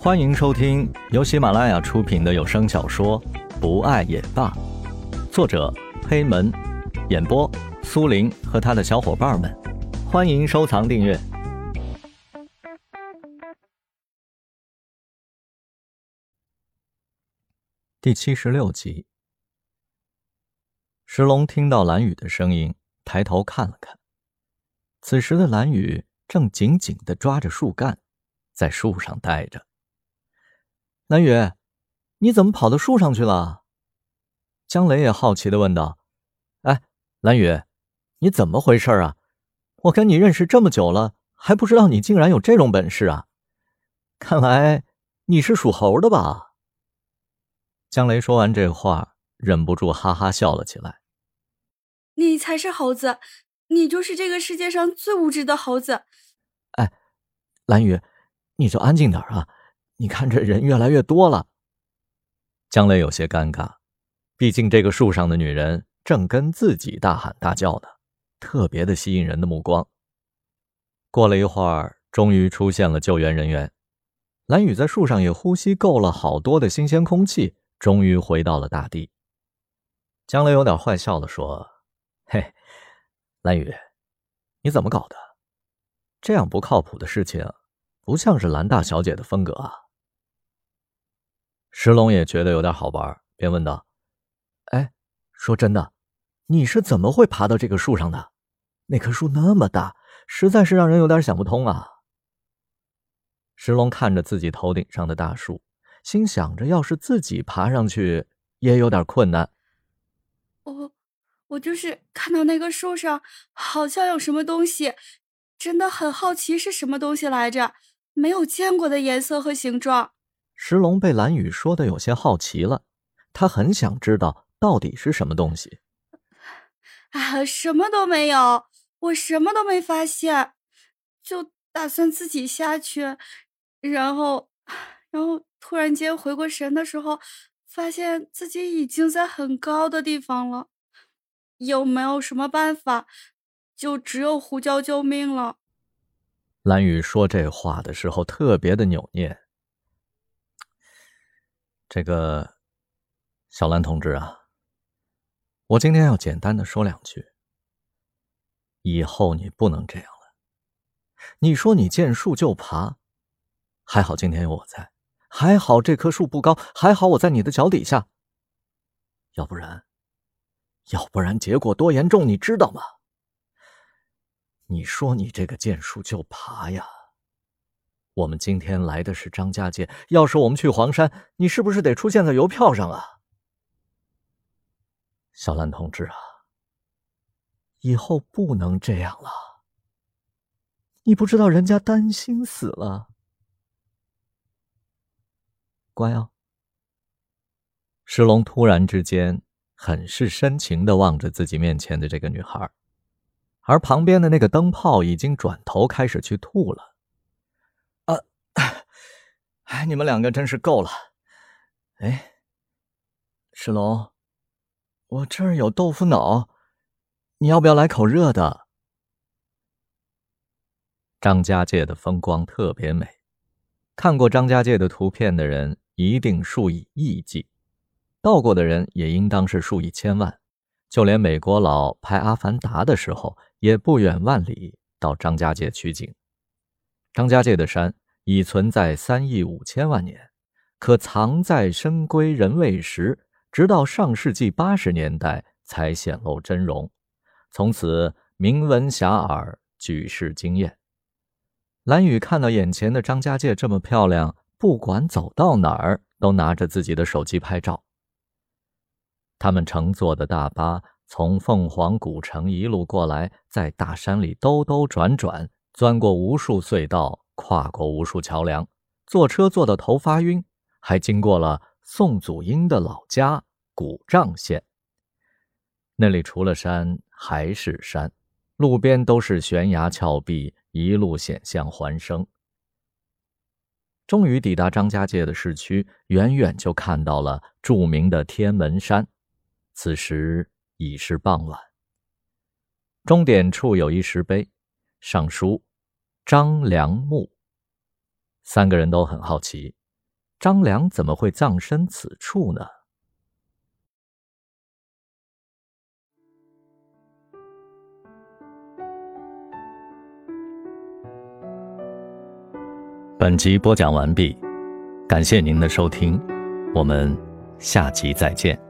欢迎收听由喜马拉雅出品的有声小说《不爱也罢》，作者黑门，演播苏林和他的小伙伴们。欢迎收藏订阅。第七十六集，石龙听到蓝雨的声音，抬头看了看。此时的蓝雨正紧紧的抓着树干，在树上待着。蓝雨，你怎么跑到树上去了？江雷也好奇的问道：“哎，蓝雨，你怎么回事啊？我跟你认识这么久了，还不知道你竟然有这种本事啊！看来你是属猴的吧？”江雷说完这话，忍不住哈哈笑了起来。“你才是猴子，你就是这个世界上最无知的猴子！”哎，蓝雨，你就安静点啊！你看，这人越来越多了。江雷有些尴尬，毕竟这个树上的女人正跟自己大喊大叫呢，特别的吸引人的目光。过了一会儿，终于出现了救援人员。蓝雨在树上也呼吸够了好多的新鲜空气，终于回到了大地。江雷有点坏笑的说：“嘿，蓝雨，你怎么搞的？这样不靠谱的事情，不像是蓝大小姐的风格啊。”石龙也觉得有点好玩，便问道：“哎，说真的，你是怎么会爬到这个树上的？那棵树那么大，实在是让人有点想不通啊。”石龙看着自己头顶上的大树，心想着，要是自己爬上去，也有点困难。我，我就是看到那个树上好像有什么东西，真的很好奇是什么东西来着，没有见过的颜色和形状。石龙被蓝雨说的有些好奇了，他很想知道到底是什么东西。啊，什么都没有，我什么都没发现，就打算自己下去，然后，然后突然间回过神的时候，发现自己已经在很高的地方了。有没有什么办法？就只有呼叫救命了。蓝雨说这话的时候特别的扭捏。这个小兰同志啊，我今天要简单的说两句。以后你不能这样了。你说你见树就爬，还好今天有我在，还好这棵树不高，还好我在你的脚底下。要不然，要不然结果多严重，你知道吗？你说你这个见树就爬呀？我们今天来的是张家界，要是我们去黄山，你是不是得出现在邮票上啊？小兰同志啊，以后不能这样了。你不知道人家担心死了。乖啊。石龙突然之间很是深情的望着自己面前的这个女孩，而旁边的那个灯泡已经转头开始去吐了。哎，你们两个真是够了！哎，石龙，我这儿有豆腐脑，你要不要来口热的？张家界的风光特别美，看过张家界的图片的人一定数以亿计，到过的人也应当是数以千万。就连美国佬拍《阿凡达》的时候，也不远万里到张家界取景。张家界的山。已存在三亿五千万年，可藏在深闺人未识，直到上世纪八十年代才显露真容，从此名闻遐迩，举世惊艳。蓝雨看到眼前的张家界这么漂亮，不管走到哪儿都拿着自己的手机拍照。他们乘坐的大巴从凤凰古城一路过来，在大山里兜兜转转，钻过无数隧道。跨过无数桥梁，坐车坐到头发晕，还经过了宋祖英的老家古丈县。那里除了山还是山，路边都是悬崖峭壁，一路险象环生。终于抵达张家界的市区，远远就看到了著名的天门山。此时已是傍晚，终点处有一石碑，上书。张良木，三个人都很好奇，张良怎么会葬身此处呢？本集播讲完毕，感谢您的收听，我们下集再见。